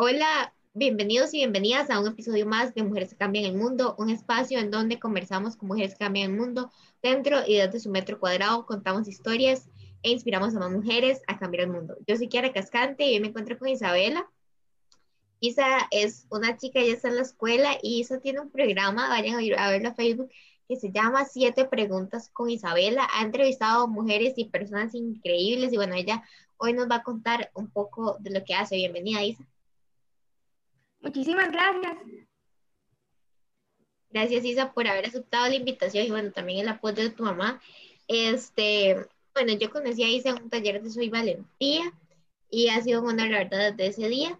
Hola, bienvenidos y bienvenidas a un episodio más de Mujeres que Cambian el Mundo, un espacio en donde conversamos con mujeres que cambian el mundo dentro y desde su metro cuadrado, contamos historias e inspiramos a más mujeres a cambiar el mundo. Yo soy Kiara Cascante y hoy me encuentro con Isabela. Isa es una chica, ella está en la escuela y Isa tiene un programa, vayan a verlo a Facebook, que se llama Siete Preguntas con Isabela. Ha entrevistado mujeres y personas increíbles y bueno, ella hoy nos va a contar un poco de lo que hace. Bienvenida, Isa. Muchísimas gracias. Gracias, Isa, por haber aceptado la invitación y bueno, también el apoyo de tu mamá. Este, bueno, yo conocí a Isa en un taller de Soy Valentía y ha sido un honor, la verdad, desde ese día.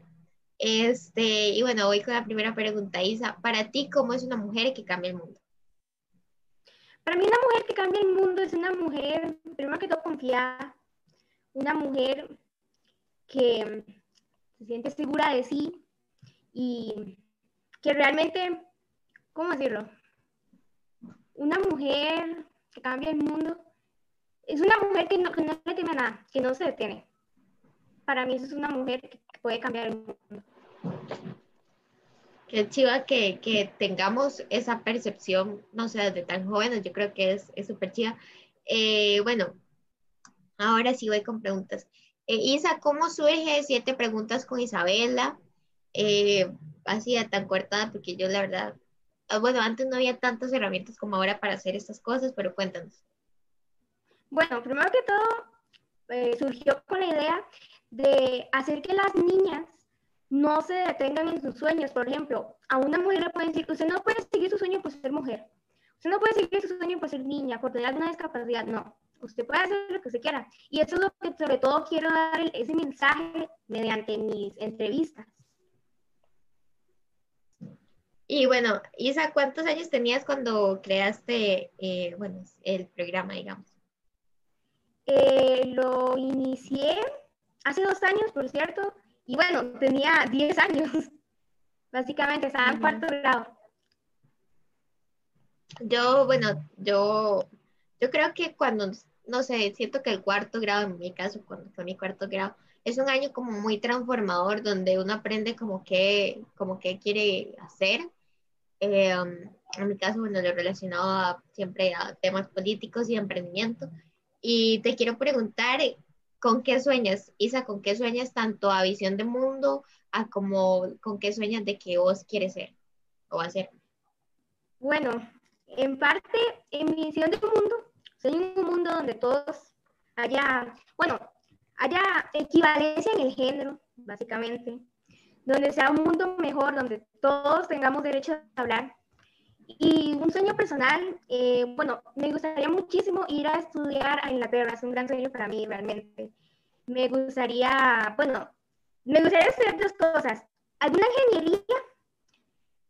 Este, y bueno, voy con la primera pregunta, Isa. Para ti, ¿cómo es una mujer que cambia el mundo? Para mí, una mujer que cambia el mundo es una mujer, primero que todo, confiada, una mujer que se siente segura de sí, y que realmente, ¿cómo decirlo? Una mujer que cambia el mundo es una mujer que no, que no le teme nada, que no se detiene. Para mí eso es una mujer que puede cambiar el mundo. Qué chiva que, que tengamos esa percepción, no sé, desde tan jóvenes, yo creo que es súper chiva. Eh, bueno, ahora sí voy con preguntas. Eh, Isa, ¿cómo surge Siete Preguntas con Isabela? Eh, así tan cortada, porque yo la verdad, ah, bueno, antes no había tantas herramientas como ahora para hacer estas cosas, pero cuéntanos. Bueno, primero que todo, eh, surgió con la idea de hacer que las niñas no se detengan en sus sueños. Por ejemplo, a una mujer le pueden decir, usted no puede seguir su sueño por ser mujer. Usted no puede seguir su sueño por ser niña, por tener alguna discapacidad. No, usted puede hacer lo que usted quiera. Y eso es lo que sobre todo quiero dar ese mensaje mediante mis entrevistas. Y bueno, Isa, ¿cuántos años tenías cuando creaste, eh, bueno, el programa, digamos? Eh, lo inicié hace dos años, por cierto, y bueno, tenía 10 años, básicamente, estaba en cuarto grado. Yo, bueno, yo, yo creo que cuando, no sé, siento que el cuarto grado, en mi caso, cuando fue mi cuarto grado, es un año como muy transformador, donde uno aprende como que, como qué quiere hacer eh, en mi caso, bueno, lo relacionado siempre a temas políticos y emprendimiento. Y te quiero preguntar, ¿con qué sueñas, Isa? ¿Con qué sueñas tanto a visión de mundo, a como con qué sueñas de que vos quieres ser o hacer? Bueno, en parte, en mi visión de mundo, soy un mundo donde todos haya, bueno, haya equivalencia en el género, básicamente, donde sea un mundo mejor, donde todos tengamos derecho a hablar. Y un sueño personal, eh, bueno, me gustaría muchísimo ir a estudiar a Inglaterra, es un gran sueño para mí realmente. Me gustaría, bueno, me gustaría estudiar dos cosas, alguna ingeniería,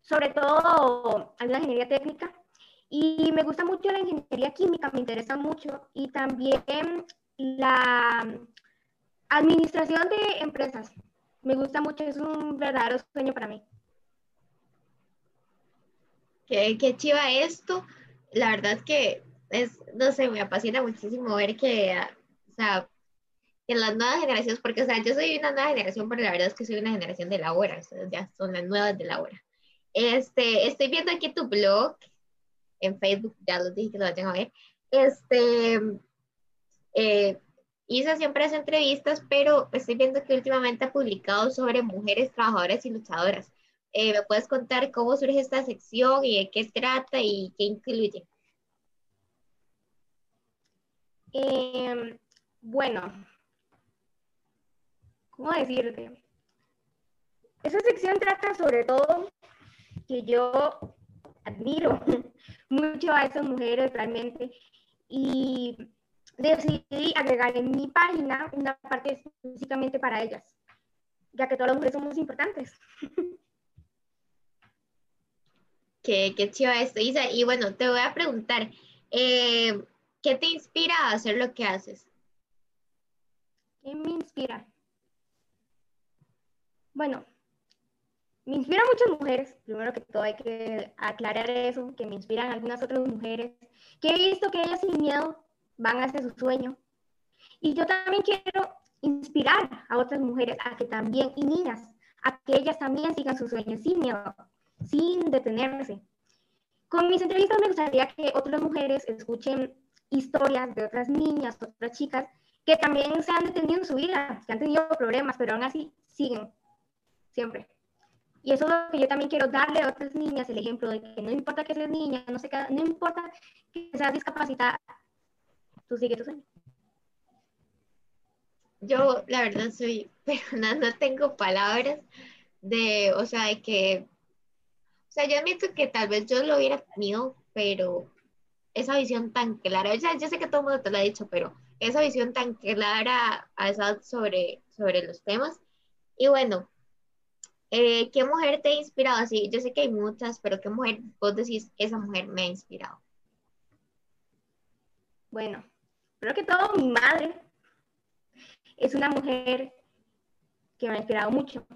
sobre todo alguna ingeniería técnica, y me gusta mucho la ingeniería química, me interesa mucho, y también la administración de empresas me gusta mucho, es un verdadero sueño para mí. Qué, qué chiva esto. La verdad es que es, no sé, me apasiona muchísimo ver que, o sea, en las nuevas generaciones, porque, o sea, yo soy una nueva generación, pero la verdad es que soy una generación de la hora, o sea, ya son las nuevas de la hora. Este, estoy viendo aquí tu blog en Facebook, ya lo dije que lo tengo a ver. Este, eh, Isa siempre hace entrevistas, pero estoy viendo que últimamente ha publicado sobre mujeres trabajadoras y luchadoras. Eh, ¿Me puedes contar cómo surge esta sección y de qué trata y qué incluye? Em, bueno, ¿cómo decirte? Esa sección trata sobre todo que yo admiro mucho a esas mujeres realmente y decidí agregar en mi página una parte específicamente para ellas, ya que todas las mujeres somos importantes. Qué, qué chido esto, Isa. Y bueno, te voy a preguntar, eh, ¿qué te inspira a hacer lo que haces? ¿Qué me inspira? Bueno, me inspiran muchas mujeres, primero que todo hay que aclarar eso, que me inspiran algunas otras mujeres, que he visto que ellas sin miedo van hacia su sueño. Y yo también quiero inspirar a otras mujeres a que también, y niñas, a que ellas también sigan sus sueños sin miedo, sin detenerse. Con mis entrevistas me gustaría que otras mujeres escuchen historias de otras niñas, otras chicas que también se han detenido en su vida, que han tenido problemas, pero aún así siguen, siempre. Y eso es lo que yo también quiero darle a otras niñas, el ejemplo de que no importa que seas niña, no, sé, no importa que seas discapacitada, tú sigue tu sueño. Yo, la verdad, soy, pero no, no tengo palabras de, o sea, de que, o sea, yo admito que tal vez yo lo hubiera tenido, pero esa visión tan clara, sea, yo sé que todo el mundo te lo ha dicho, pero esa visión tan clara a esa sobre, sobre los temas. Y bueno, eh, ¿qué mujer te ha inspirado? Sí, yo sé que hay muchas, pero ¿qué mujer vos decís, esa mujer me ha inspirado? Bueno, creo que todo mi madre es una mujer que me ha inspirado mucho.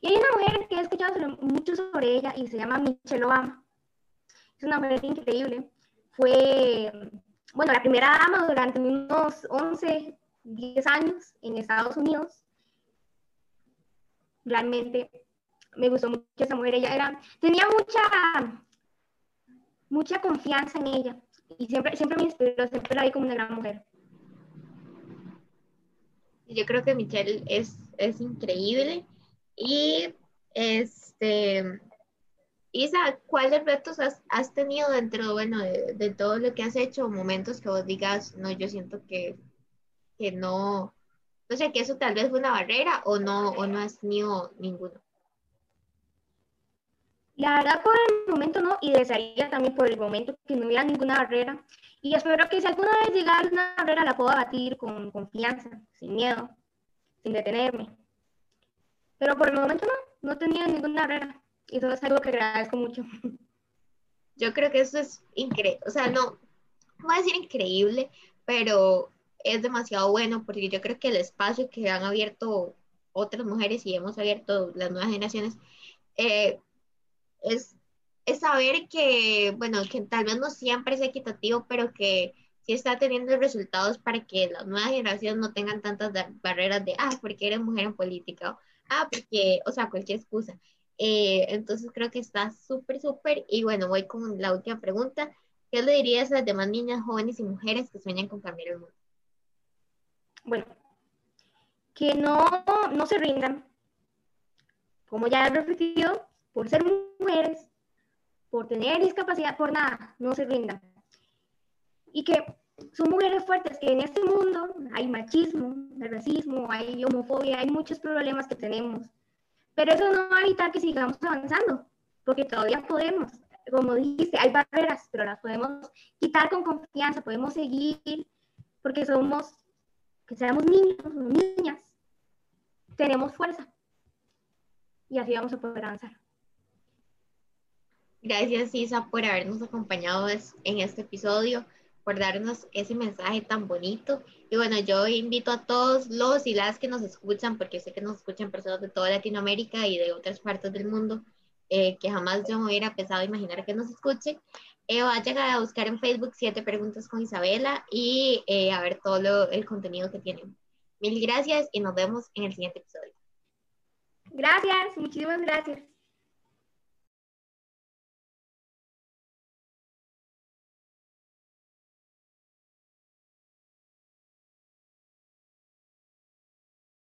Y hay una mujer que he escuchado mucho sobre ella y se llama Michelle Obama. Es una mujer increíble. Fue, bueno, la primera dama durante unos 11, 10 años en Estados Unidos. Realmente me gustó mucho esa mujer. Ella era, tenía mucha, mucha confianza en ella y siempre, siempre me inspiró, siempre la vi como una gran mujer. Yo creo que Michelle es, es increíble y este, Isa, ¿cuáles retos has, has tenido dentro, bueno, de, de, todo lo que has hecho? Momentos que vos digas, no, yo siento que, que no, no sé, que eso tal vez fue una barrera o no, o no has tenido ninguno. La verdad, por el momento no, y desearía también por el momento que no hubiera ninguna barrera. Y espero que si alguna vez llegara una barrera, la pueda batir con confianza, sin miedo, sin detenerme. Pero por el momento no, no tenía ninguna barrera. Y eso es algo que agradezco mucho. Yo creo que eso es increíble. O sea, no, no voy a decir increíble, pero es demasiado bueno porque yo creo que el espacio que han abierto otras mujeres y hemos abierto las nuevas generaciones eh, es, es saber que, bueno, que tal vez no siempre es equitativo, pero que sí está teniendo resultados para que las nuevas generaciones no tengan tantas barreras de, ah, porque eres mujer en política, ah, porque, o sea, cualquier excusa. Eh, entonces creo que está súper, súper. Y bueno, voy con la última pregunta. ¿Qué le dirías a las demás niñas, jóvenes y mujeres que sueñan con cambiar el mundo? Bueno, que no, no se rindan. Como ya he repetido, por ser mujeres, por tener discapacidad, por nada, no se rindan. Y que son mujeres fuertes, que en este mundo hay machismo, hay racismo, hay homofobia, hay muchos problemas que tenemos. Pero eso no va a evitar que sigamos avanzando, porque todavía podemos. Como dijiste, hay barreras, pero las podemos quitar con confianza, podemos seguir, porque somos, que seamos niños o niñas, tenemos fuerza. Y así vamos a poder avanzar. Gracias, Isa, por habernos acompañado en este episodio, por darnos ese mensaje tan bonito. Y bueno, yo invito a todos los y las que nos escuchan, porque sé que nos escuchan personas de toda Latinoamérica y de otras partes del mundo, eh, que jamás yo me hubiera pensado imaginar que nos escuchen. Eh, vayan a buscar en Facebook Siete Preguntas con Isabela y eh, a ver todo el contenido que tienen. Mil gracias y nos vemos en el siguiente episodio. Gracias, muchísimas gracias.